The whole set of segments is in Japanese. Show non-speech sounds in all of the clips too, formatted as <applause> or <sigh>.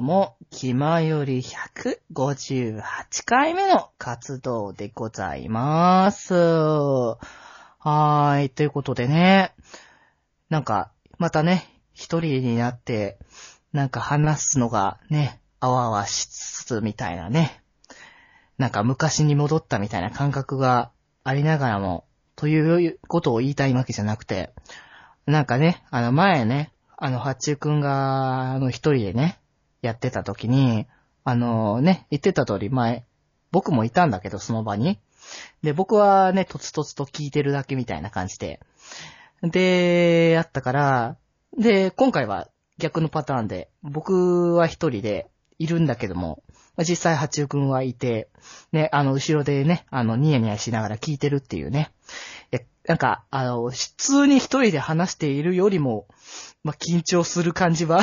日も気まより158回目の活動でございます。はーい。ということでね、なんか、またね、一人になって、なんか話すのがね、あわあわしつつみたいなね、なんか昔に戻ったみたいな感覚がありながらも、ということを言いたいわけじゃなくて、なんかね、あの前ね、あの、八中くんが、あの、一人でね、やってた時に、あのね、言ってた通り前、僕もいたんだけど、その場に。で、僕はね、とつとつと聞いてるだけみたいな感じで。で、やったから、で、今回は逆のパターンで、僕は一人でいるんだけども、実際八中くんはいて、ね、あの、後ろでね、あの、ニヤニヤしながら聞いてるっていうね。なんか、あの、普通に一人で話しているよりも、まあ、緊張する感じは、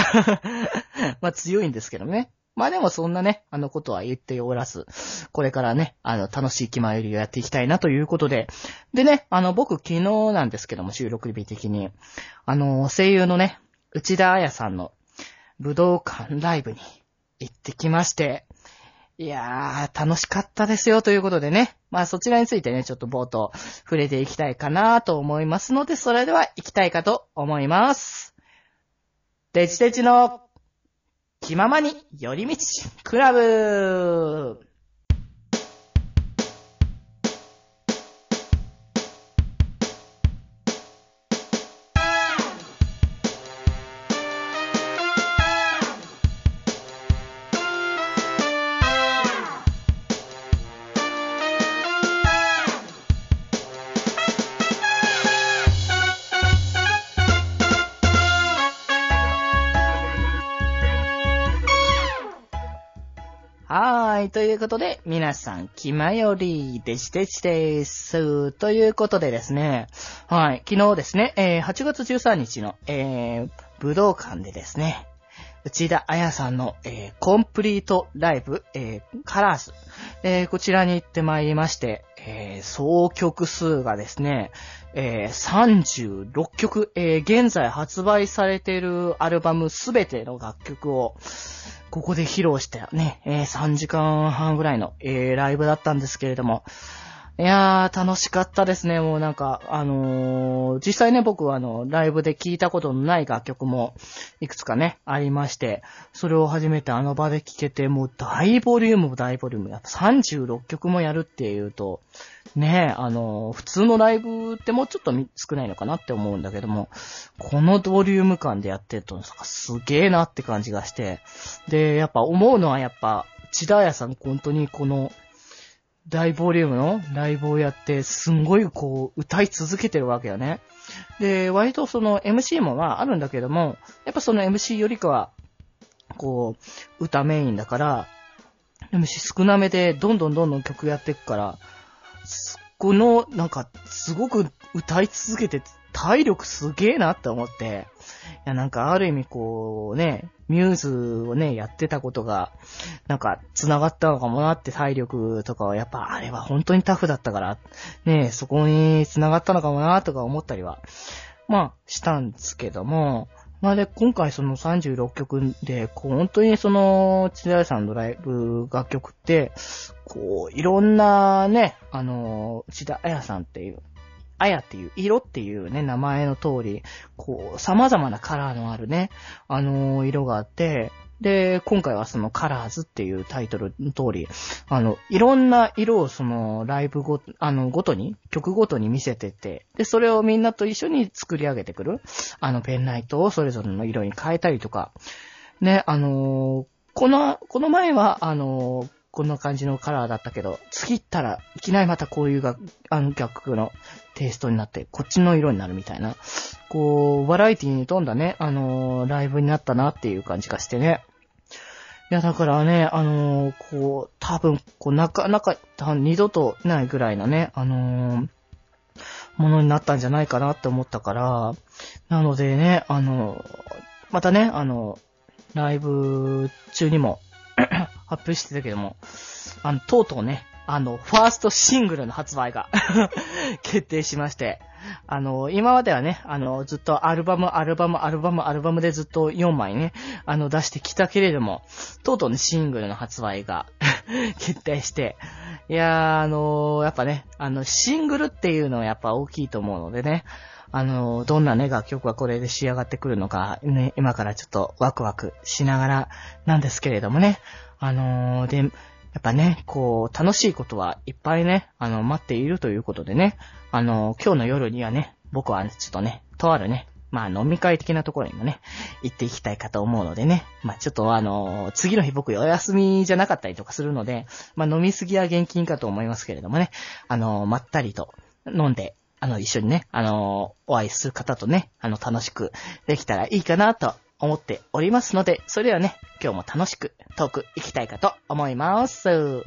<laughs> まあ、強いんですけどね。まあでもそんなね、あのことは言っておらず、これからね、あの、楽しい気まよりをやっていきたいなということで。でね、あの、僕昨日なんですけども、収録日的に、あの、声優のね、内田彩さんの武道館ライブに行ってきまして、いやー、楽しかったですよということでね。まあそちらについてね、ちょっと冒頭触れていきたいかなと思いますので、それでは行きたいかと思います。デジデジの気ままに寄り道クラブということで、皆さん、気まよりでしでしです。ということでですね、はい。昨日ですね、えー8月13日の、えー武道館でですね、内田彩さんの、えーコンプリートライブ、えーカラーズ、えーこちらに行ってまいりまして、え総曲数がですね、えー36曲、え現在発売されているアルバムすべての楽曲を、ここで披露したね、え3時間半ぐらいの、えライブだったんですけれども、いやー、楽しかったですね。もうなんか、あのー実際ね、僕はあの、ライブで聴いたことのない楽曲も、いくつかね、ありまして、それを初めてあの場で聴けて、もう大ボリューム、大ボリューム。やっぱ36曲もやるっていうと、ねあのー普通のライブってもうちょっと少ないのかなって思うんだけども、このボリューム感でやってると、すげえなって感じがして、で、やっぱ思うのはやっぱ、千田屋さん本当にこの、大ボリュームのライブをやって、すんごいこう、歌い続けてるわけよね。で、割とその MC もまああるんだけども、やっぱその MC よりかは、こう、歌メインだから、MC 少なめでどんどんどんどん曲やっていくから、この、なんか、すごく歌い続けて、体力すげえなって思って、いや、なんか、ある意味、こう、ね、ミューズをね、やってたことが、なんか、繋がったのかもなって、体力とかは、やっぱ、あれは本当にタフだったから、ね、そこに繋がったのかもなとか思ったりは、まあ、したんですけども、まあで、今回その36曲で、こう、本当にその、千田さんのライブ楽曲って、こう、いろんなね、あの、千田彩さんっていう、あやっていう、色っていうね、名前の通り、こう、様々なカラーのあるね、あのー色があって、で、今回はそのカラーズっていうタイトルの通り、あの、いろんな色をそのライブご、あの、ごとに、曲ごとに見せてて、で、それをみんなと一緒に作り上げてくる、あの、ペンライトをそれぞれの色に変えたりとか、ね、あのーこの、この前は、あのーこんな感じのカラーだったけど、次行ったらいきなりまたこういうが、あの楽のテイストになって、こっちの色になるみたいな、こう、バラエティに富んだね、あのーライブになったなっていう感じがしてね。いや、だからね、あのーこう、多分、こう、なかなか、二度とないぐらいなね、あのーものになったんじゃないかなって思ったから、なのでね、あのまたね、あのライブ中にも発表してたけども、あの、とうとうね、あの、ファーストシングルの発売が <laughs> 決定しまして、あの、今まではね、あの、ずっとアルバム、アルバム、アルバム、アルバムでずっと4枚ね、あの、出してきたけれども、とうとうね、シングルの発売が <laughs> 決定して、いやー、あのー、やっぱね、あの、シングルっていうのはやっぱ大きいと思うのでね、あの、どんなね、楽曲がこれで仕上がってくるのか、ね、今からちょっとワクワクしながらなんですけれどもね、あのー、で、やっぱね、こう、楽しいことはいっぱいね、あの、待っているということでね、あの、今日の夜にはね、僕はちょっとね、とあるね、まあ飲み会的なところにもね、行っていきたいかと思うのでね、まあちょっとあの、次の日僕お休みじゃなかったりとかするので、まあ飲みすぎは厳禁かと思いますけれどもね、あの、まったりと飲んで、あの、一緒にね、あの、お会いする方とね、あの、楽しくできたらいいかなと思っておりますので、それではね、今日も楽しくトーク行きたいかと思います。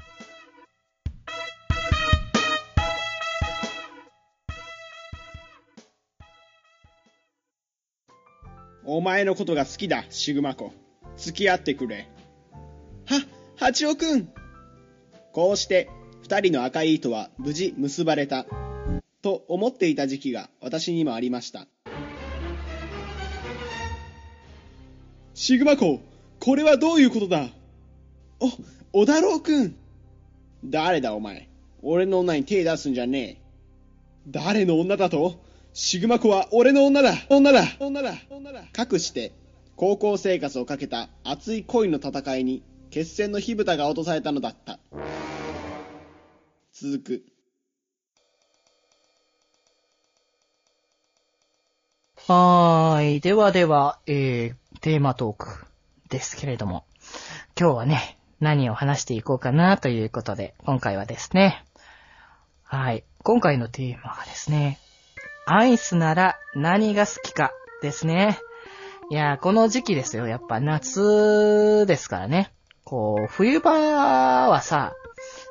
お前のことが好きだ、シグマコ。付き合ってくれ。は、八尾くんこうして、二人の赤い糸は無事結ばれた。と思っていた時期が私にもありました。シグマコ、これはどういうことだ？お、小太郎くん。誰だお前。俺の女に手出すんじゃねえ。誰の女だと？シグマコは俺の女だ女だ女だ女だかくして、高校生活をかけた熱い恋の戦いに決戦の火蓋が落とされたのだった。続く。はーい。ではでは、えー、テーマトークですけれども、今日はね、何を話していこうかなということで、今回はですね、はい、今回のテーマはですね、アイスなら何が好きかですね。いやこの時期ですよ。やっぱ夏ですからね。こう、冬場はさ、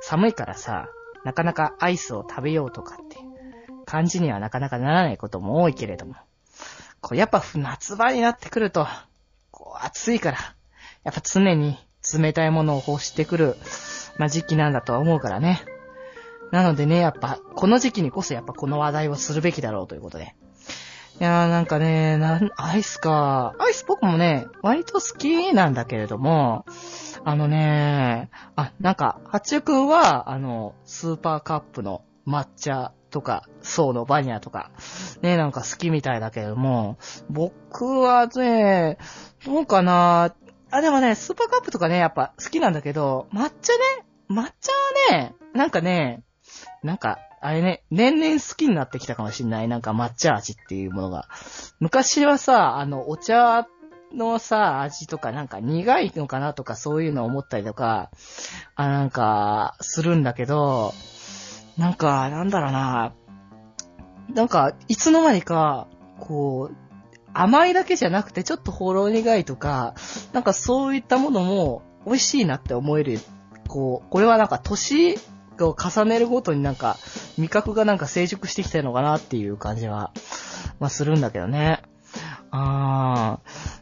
寒いからさ、なかなかアイスを食べようとかって感じにはなかなかならないことも多いけれども。こうやっぱ夏場になってくると、暑いから、やっぱ常に冷たいものを欲してくる、まあ、時期なんだとは思うからね。なのでね、やっぱ、この時期にこそやっぱこの話題をするべきだろうということで。いやーなんかね、なん、アイスか。アイス僕もね、割と好きなんだけれども、あのね、あ、なんか、八中くんは、あの、スーパーカップの抹茶とか、爽のバニラとか、ね、なんか好きみたいだけれども、僕はね、どうかなあ、でもね、スーパーカップとかね、やっぱ好きなんだけど、抹茶ね、抹茶はね、なんかね、なんか、あれね、年々好きになってきたかもしんない。なんか抹茶味っていうものが。昔はさ、あの、お茶のさ、味とかなんか苦いのかなとかそういうのを思ったりとか、あ、なんか、するんだけど、なんか、なんだろうな、なんか、いつの間にか、こう、甘いだけじゃなくてちょっとほろ苦いとか、なんかそういったものも美味しいなって思える。こう、これはなんか年を重ねるごとになんか、味覚がなんか成熟してきてるのかなっていう感じは、まあするんだけどね。あ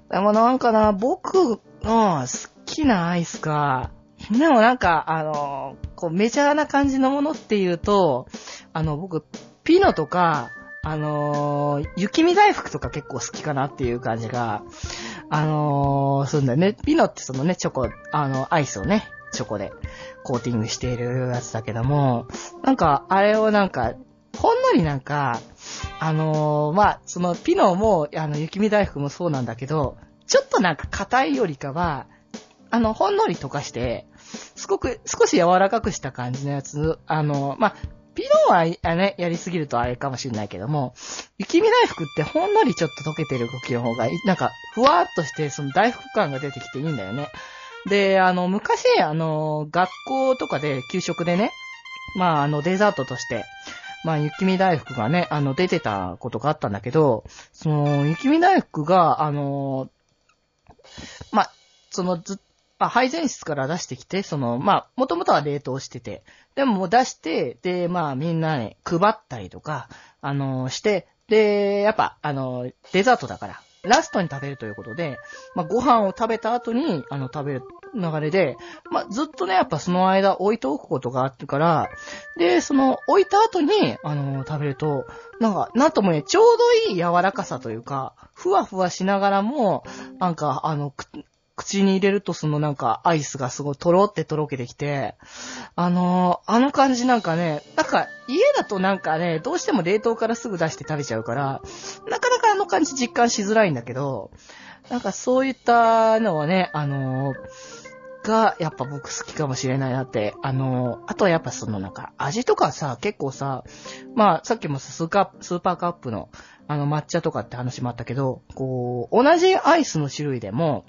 ー。でもなんかな、僕の好きなアイスか、<laughs> でもなんか、あの、こうメジャーな感じのものっていうと、あの、僕、ピノとか、あの、雪見大福とか結構好きかなっていう感じが、あのー、するんだよね。ピノってそのね、チョコ、あの、アイスをね、チョコでコーティングしているやつだけども、なんか、あれをなんか、ほんのりなんか、あのー、まあ、そのピノも、あの、雪見大福もそうなんだけど、ちょっとなんか硬いよりかは、あの、ほんのり溶かして、すごく、少し柔らかくした感じのやつ、あの、まあ、ピノは、あね、やりすぎるとあれかもしれないけども、雪見大福ってほんのりちょっと溶けてる時の方が、なんか、ふわーっとして、その大福感が出てきていいんだよね。で、あの、昔、あの、学校とかで給食でね、まあ、あの、デザートとして、まあ、雪見大福がね、あの、出てたことがあったんだけど、その、雪見大福が、あの、まあ、その、ずっ、あ、配膳室から出してきて、その、まあ、もともとは冷凍してて、でももう出して、で、まあ、みんなね、配ったりとか、あの、して、で、やっぱ、あの、デザートだから、ラストに食べるということで、まあ、ご飯を食べた後に、あの、食べる流れで、まあ、ずっとね、やっぱその間置いておくことがあってから、で、その、置いた後に、あの、食べると、なんか、なんともね、ちょうどいい柔らかさというか、ふわふわしながらも、なんか、あの、口に入れるとそのなんかアイスがすごいとろってとろけてきて、あのー、あの感じなんかね、なんか家だとなんかね、どうしても冷凍からすぐ出して食べちゃうから、なかなかあの感じ実感しづらいんだけど、なんかそういったのはね、あのー、が、やっぱ僕好きかもしれないなって。あのー、あとはやっぱそのなんか、味とかさ、結構さ、まあ、さっきもスーカスーパーカップの、あの、抹茶とかって話もあったけど、こう、同じアイスの種類でも、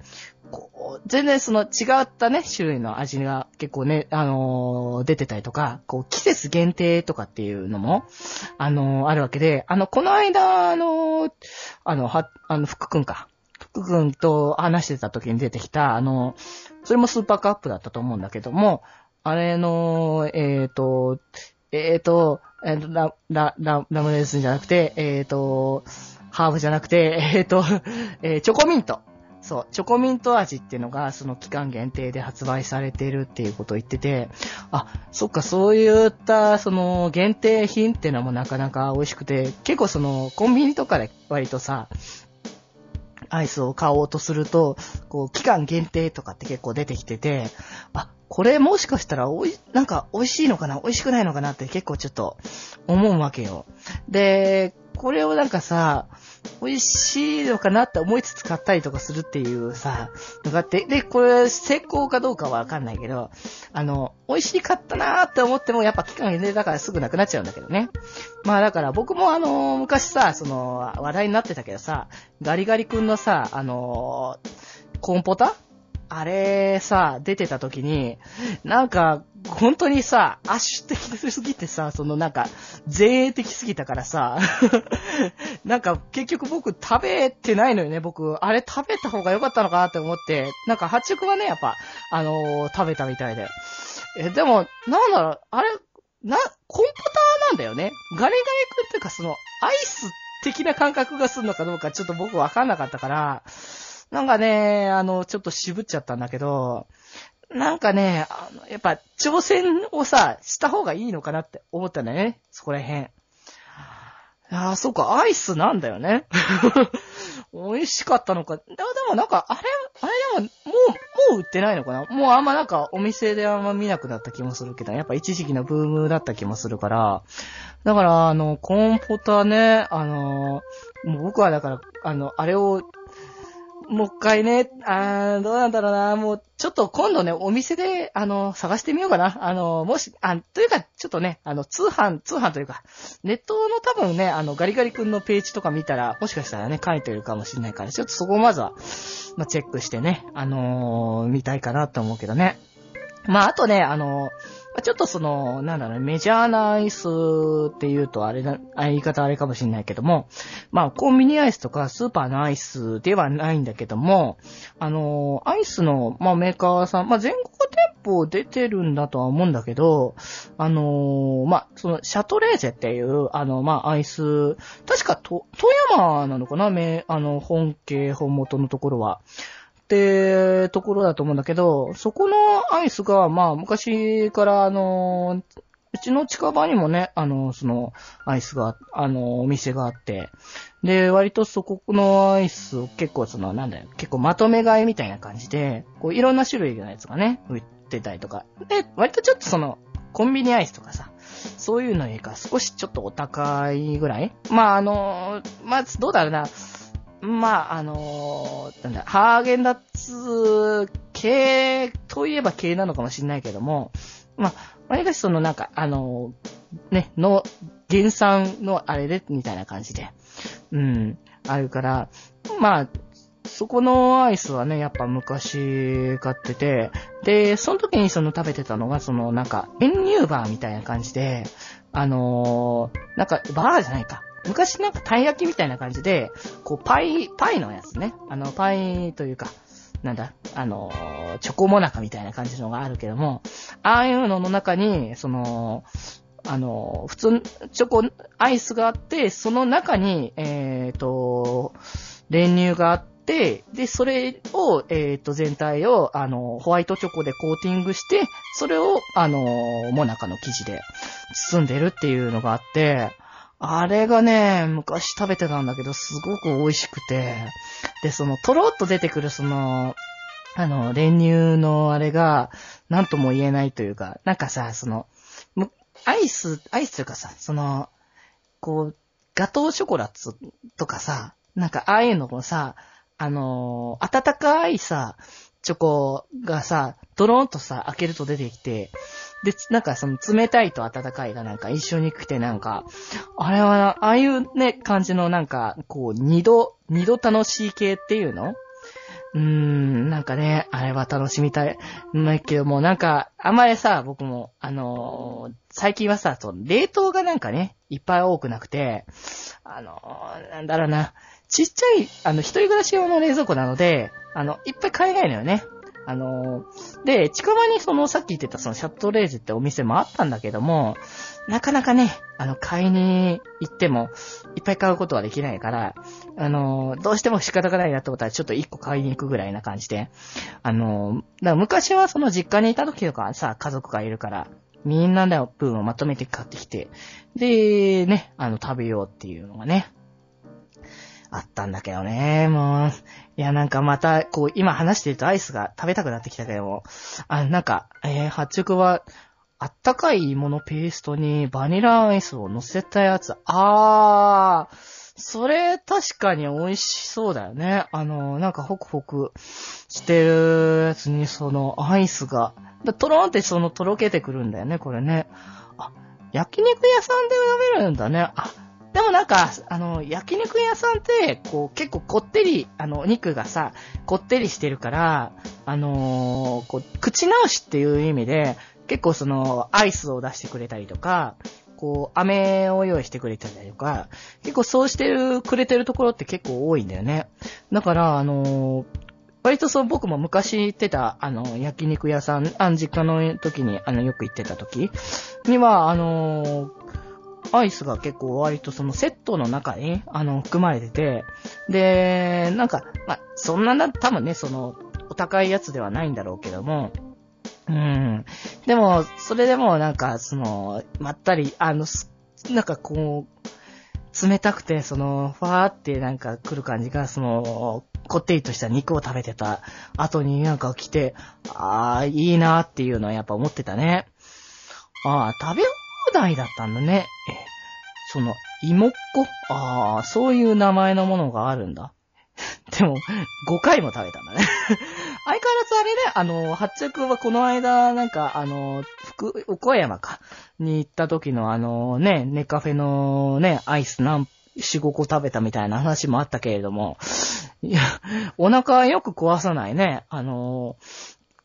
こう、全然その違ったね、種類の味が結構ね、あのー、出てたりとか、こう、季節限定とかっていうのも、あのー、あるわけで、あの、この間、あのー、あの、は、あの、福くんか。福くんと話してた時に出てきた、あの、それもスーパーカップだったと思うんだけども、あれの、えっ、と、えっ、と、えっ、と、ラ、ラ、ラ、ラムレーズンじゃなくて、えっ、と、ハーブじゃなくて、えっ、と、えチョコミント。そう、チョコミント味っていうのが、その期間限定で発売されてるっていうことを言ってて、あ、そっか、そういった、その、限定品っていうのもなかなか美味しくて、結構その、コンビニとかで割とさ、アイスを買おうとすると、こう、期間限定とかって結構出てきてて、あ、これもしかしたらおい、なんか美味しいのかな？美味しくないのかなって結構ちょっと思うわけよ。で、これをなんかさ、美味しいのかなって思いつつ買ったりとかするっていうさ、のがあって、で、これ成功かどうかはわかんないけど、あの、美味しかったなーって思ってもやっぱ期間限定だからすぐなくなっちゃうんだけどね。まあだから僕もあの、昔さ、その、話題になってたけどさ、ガリガリ君のさ、あの、コーンポタあれさ、出てた時に、なんか、本当にさ、アッシュ的すぎてさ、そのなんか、前衛的すぎたからさ、<laughs> なんか結局僕食べてないのよね、僕。あれ食べた方が良かったのかなって思って、なんか発着はね、やっぱ、あのー、食べたみたいで。え、でも、なんだろう、あれ、な、コンポターなんだよね。ガリガリ君っていうかその、アイス的な感覚がするのかどうかちょっと僕わかんなかったから、なんかね、あの、ちょっと渋っちゃったんだけど、なんかね、あの、やっぱ、挑戦をさ、した方がいいのかなって思ったんだよね。そこら辺。ああ、そうか、アイスなんだよね。<laughs> 美味しかったのか。でもなんか、あれ、あれでも、もう、もう売ってないのかなもうあんまなんか、お店であんま見なくなった気もするけど、やっぱ一時期のブームだった気もするから。だから、あの、コーンポタね、あの、もう僕はだから、あの、あれをもう一回ね、あーどうなんだろうな、もう、ちょっと今度ね、お店で、あの、探してみようかな。あの、もし、あ、というか、ちょっとね、あの、通販、通販というか、ネットの多分ね、あの、ガリガリ君のページとか見たら、もしかしたらね、書いてるかもしれないから、ちょっとそこをまずは、まあ、チェックしてね、あのー、見たいかなと思うけどね。まあ、あとね、あのーちょっとその、なんだろう、メジャーなアイスって言うとあれだ、言い方あれかもしれないけども、まあ、コンビニアイスとかスーパーのアイスではないんだけども、あの、アイスの、まあ、メーカーさん、まあ、全国店舗出てるんだとは思うんだけど、あの、まあ、その、シャトレーゼっていう、あの、まあ、アイス、確か、と、富山なのかなめ、あの、本家、本元のところは。ってところだと思うんだけど、そこのアイスが、まあ、昔から、あの、うちの近場にもね、あの、その、アイスが、あの、お店があって、で、割とそこのアイスを結構その、なんだよ、結構まとめ買いみたいな感じで、こう、いろんな種類のやつがね、売ってたりとか。で、割とちょっとその、コンビニアイスとかさ、そういうのよりか少しちょっとお高いぐらいまあ、あの、まあ、どうだろうな。まあ、あのー、なんだ、ハーゲンダッツ系といえば系なのかもしれないけども、まあ、わりかしそのなんか、あのー、ね、の、原産のあれで、みたいな感じで、うん、あるから、まあ、そこのアイスはね、やっぱ昔買ってて、で、その時にその食べてたのが、そのなんか、エンニューバーみたいな感じで、あのー、なんか、バーじゃないか。昔なんかたい焼きみたいな感じで、こう、パイ、パイのやつね。あの、パイというか、なんだ、あの、チョコモナカみたいな感じのがあるけども、ああいうのの中に、その、あの、普通、チョコ、アイスがあって、その中に、えっ、ー、と、練乳があって、で、それを、えっ、と、全体を、あの、ホワイトチョコでコーティングして、それを、あの、もなかの生地で包んでるっていうのがあって、あれがね、昔食べてたんだけど、すごく美味しくて、で、その、とろっと出てくる、その、あの、練乳のあれが、なんとも言えないというか、なんかさ、その、アイス、アイスというかさ、その、こう、ガトーショコラツとかさ、なんかああいうのもさ、あの温かいさ、チョコがさ、ドローンとさ、開けると出てきて、で、なんかその冷たいと温かいがなんか一緒に来てなんか、あれは、ああいうね、感じのなんか、こう、二度、二度楽しい系っていうの？うーん、なんかね、あれは楽しみたい。ないけども、なんか、あんまりさ、僕も、あのー最近はさ、その冷凍がなんかね、いっぱい多くなくて、あのーなんだろうな、ちっちゃい、あの、一人暮らし用の冷蔵庫なので、あの、いっぱい買えないのよね。あので、近場にその、さっき言ってたそのシャットレーゼってお店もあったんだけども、なかなかね、あの、買いに行っても、いっぱい買うことはできないから、あのどうしても仕方がないなと思ったら、ちょっと一個買いに行くぐらいな感じで、あのーだから昔はその実家にいた時とかさ、家族がいるから、みんなの分をまとめて買ってきて、で、ね、あの、食べようっていうのがね、あったんだけどね、もう、いや、なんかまた、こう、今話してるとアイスが食べたくなってきたけども、あ、なんか、えー、発色は、あったかいものペーストにバニラアイスを乗せたやつ。あー、それ確かに美味しそうだよね。あの、なんかホクホクしてるやつにそのアイスが、だトロンってそのとろけてくるんだよね、これね。あ、焼肉屋さんで食べるんだね。あ、でもなんか、あの、焼肉屋さんって、こう、結構こってり、あの、お肉がさ、こってりしてるから、あのーこう、口直しっていう意味で、結構その、アイスを出してくれたりとか、こう、飴を用意してくれたりとか、結構そうしてる、くれてるところって結構多いんだよね。だから、あのー割とそう僕も昔行ってた、あの、焼肉屋さん、あの実家の時に、あの、よく行ってた時には、あのーアイスが結構割とそのセットの中に、あの、含まれてて、で、なんか、ま、そんなな、多分ね、その、お高いやつではないんだろうけども、うん。でも、それでもなんか、その、まったり、あの、なんかこう、冷たくて、その、ファーってなんか来る感じが、その、こってりとした肉を食べてた後になんか来て、ああ、いいなっていうのはやっぱ思ってたね。ああ、食べだったんだね。え、その、芋っこああ、そういう名前のものがあるんだ。<laughs> でも、5回も食べたんだね。<laughs> 相変わらずあれね、あの、発着はこの間、なんか、あの、福、岡山か、に行った時のあのね、ネカフェのね、アイス何、4、5個食べたみたいな話もあったけれども、いや、お腹よく壊さないね。あの、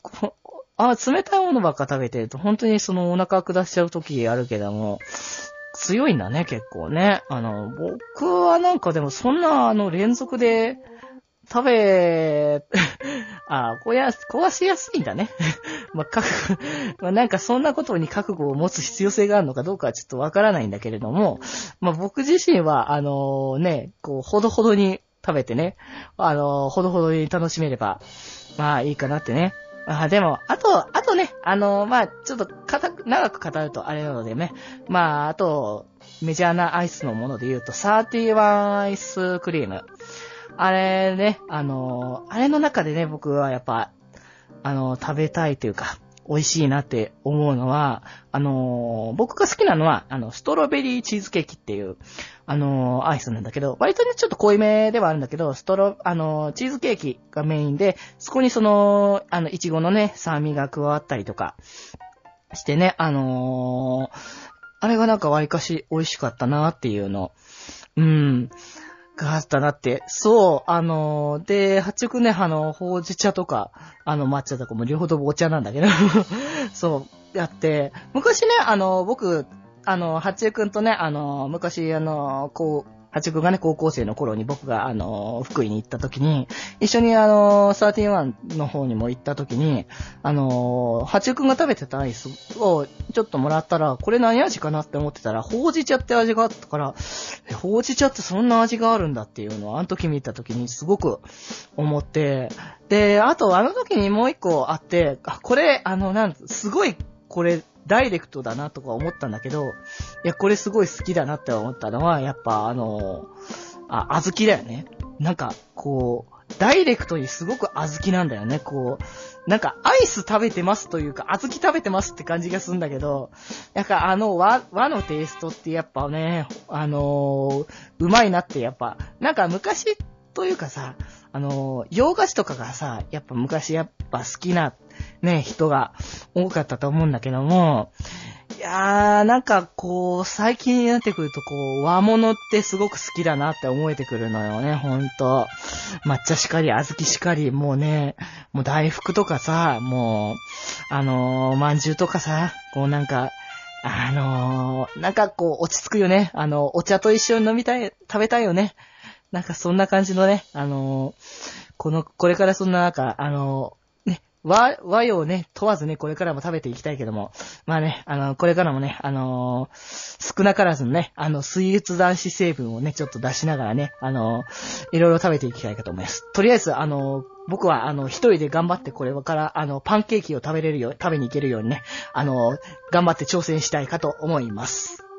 こあ、冷たいものばっか食べてると、本当にそのお腹下しちゃう時あるけども、強いんだね、結構ね。あの、僕はなんかでもそんな、あの、連続で、食べ、<laughs> あ、こや、壊しやすいんだね。<laughs> まあ、覚悟、ま、なんかそんなことに覚悟を持つ必要性があるのかどうかはちょっとわからないんだけれども、まあ、僕自身は、あのね、こう、ほどほどに食べてね、あのほどほどに楽しめれば、まあいいかなってね。あでも、あと、あとね、あのまあちょっと、かたく、長く語るとあれなのでね、まああと、メジャーなアイスのもので言うと、31アイスクリーム。あれね、あのあれの中でね、僕はやっぱ、あの食べたいというか、美味しいなって思うのは、あの僕が好きなのは、あの、ストロベリーチーズケーキっていう、あのアイスなんだけど、割とね、ちょっと濃いめではあるんだけど、ストロ、あのチーズケーキがメインで、そこにその、あの、いちごのね、酸味が加わったりとか、してね、あのあれがなんか割かし美味しかったなっていうの。うん。があったなって。そう、あのーで、八直ね、あの、ほうじ茶とか、あの、抹茶とかも両方ともお茶なんだけど、<laughs> そう、やって、昔ね、あの、僕、あの、八中くんとね、あの、昔、あの、こう、八くんがね、高校生の頃に僕が、あの福井に行った時に、一緒にあのサー、31の方にも行った時に、あのー八くんが食べてたアイスをちょっともらったら、これ何味かなって思ってたら、ほうじ茶って味があったから、ほうじ茶ってそんな味があるんだっていうのを、あの時見た時にすごく思って、で、あとあの時にもう一個あって、あ、これ、あの、なん、すごい、これ、ダイレクトだなとか思ったんだけど、いや、これすごい好きだなって思ったのは、やっぱあの、あ、小豆だよね。なんか、こう、ダイレクトにすごく小豆なんだよね。こう、なんかアイス食べてますというか、小豆食べてますって感じがするんだけど、なんかあの和、和のテイストってやっぱね、あのーうまいなってやっぱ、なんか昔というかさ、あの洋菓子とかがさ、やっぱ昔やっぱ好きなね、人が多かったと思うんだけども、いやー、なんかこう、最近になってくるとこう、和物ってすごく好きだなって思えてくるのよね、ほんと。抹茶しかり、小豆しかり、もうね、もう大福とかさ、もう、あのー、まんじゅうとかさ、こうなんか、あのー、なんかこう、落ち着くよね。あの、お茶と一緒に飲みたい、食べたいよね。なんかそんな感じのね、あのーこの、これからそんななんか、あのーね、和、和洋ね、問わずね、これからも食べていきたいけども、まあね、あの、これからもね、あのー少なからずのね、あの、スイーツ男子成分をね、ちょっと出しながらね、あのーいろいろ食べていきたいかと思います。とりあえず、あの僕は、あの、一人で頑張ってこれから、あの、パンケーキを食べれるよう、食べに行けるようにね、あの頑張って挑戦したいかと思います。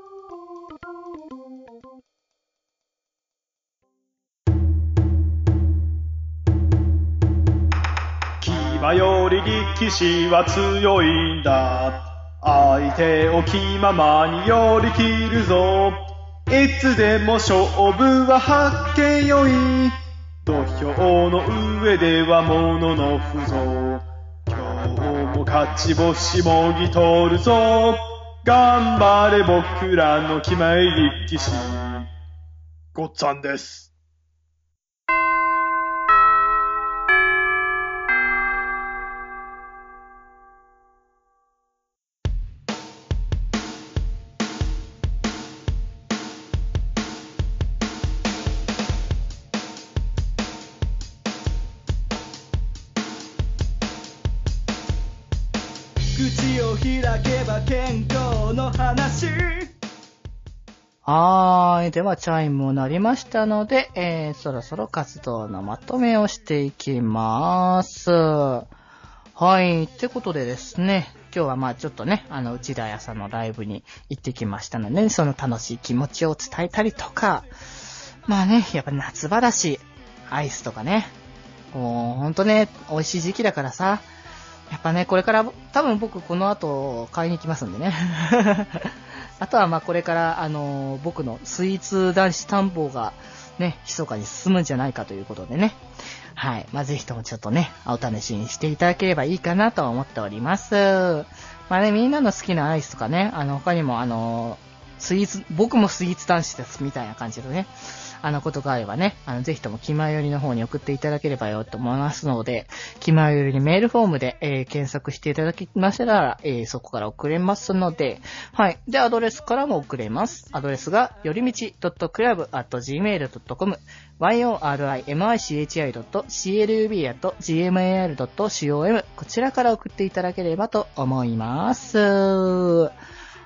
牙より力士は強いんだ。相手を気ままに寄り切るぞ。いつでも勝負は発見よい。土俵の上では物の不増。今日も勝ち星もぎ取るぞ。頑張れ僕らの決まり力士。ごっつぁんです。口を開けば健康の話はーい。では、チャイムも鳴りましたので、えー、そろそろ活動のまとめをしていきます。はい。ってことでですね、今日はまあちょっとね、あの、内田屋さんのライブに行ってきましたので、ねその楽しい気持ちを伝えたりとか、まあね、やっぱ夏場だし、アイスとかね、こう、ほんとね、美味しい時期だからさ、やっぱね、これから、多分僕この後買いに行きますんでね。<laughs> あとはまあこれから、あの僕のスイーツ男子探訪がね、密かに進むんじゃないかということでね。はい。まあぜひともちょっとね、お試しにしていただければいいかなと思っております。まあね、みんなの好きなアイスとかね、あの、他にもあのースイーツ、僕もスイーツ男子ですみたいな感じでね、あのことがあればね、あの、ぜひとも気前よりの方に送っていただければよと思いますので、気前よりにメールフォームで、えー検索していただきましたら、えーそこから送れますので、はい。で、アドレスからも送れます。アドレスが、よりみち .club.gmail.com、yorimichi.club.gmail.com、こちらから送っていただければと思います。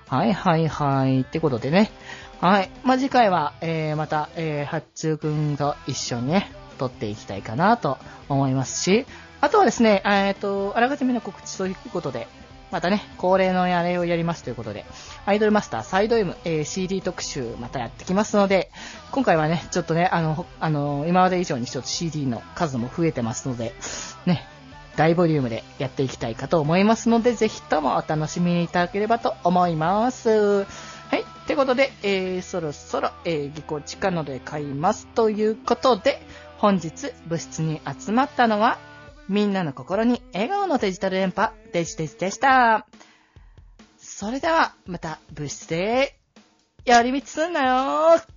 はいはいはい。ってことでね。はい。まあ、次回は、えー、また、えー、八中くんと一緒にね、撮っていきたいかなと思いますし、あとはですね、えっ、と、あらかじめの告知ということで、またね、恒例のやれをやりますということで、アイドルマスターサイド M、えー CD 特集またやってきますので、今回はね、ちょっとね、あの、あの、今まで以上にちょっと CD の数も増えてますので、ね、大ボリュームでやっていきたいかと思いますので、ぜひともお楽しみにいただければと思います。はい。ってことで、えー、そろそろ、えー、ぎこちかので買います。ということで、本日部室に集まったのは、みんなの心に笑顔のデジタル連覇、デジデジでした。それでは、また部室で、やりみつすんなよ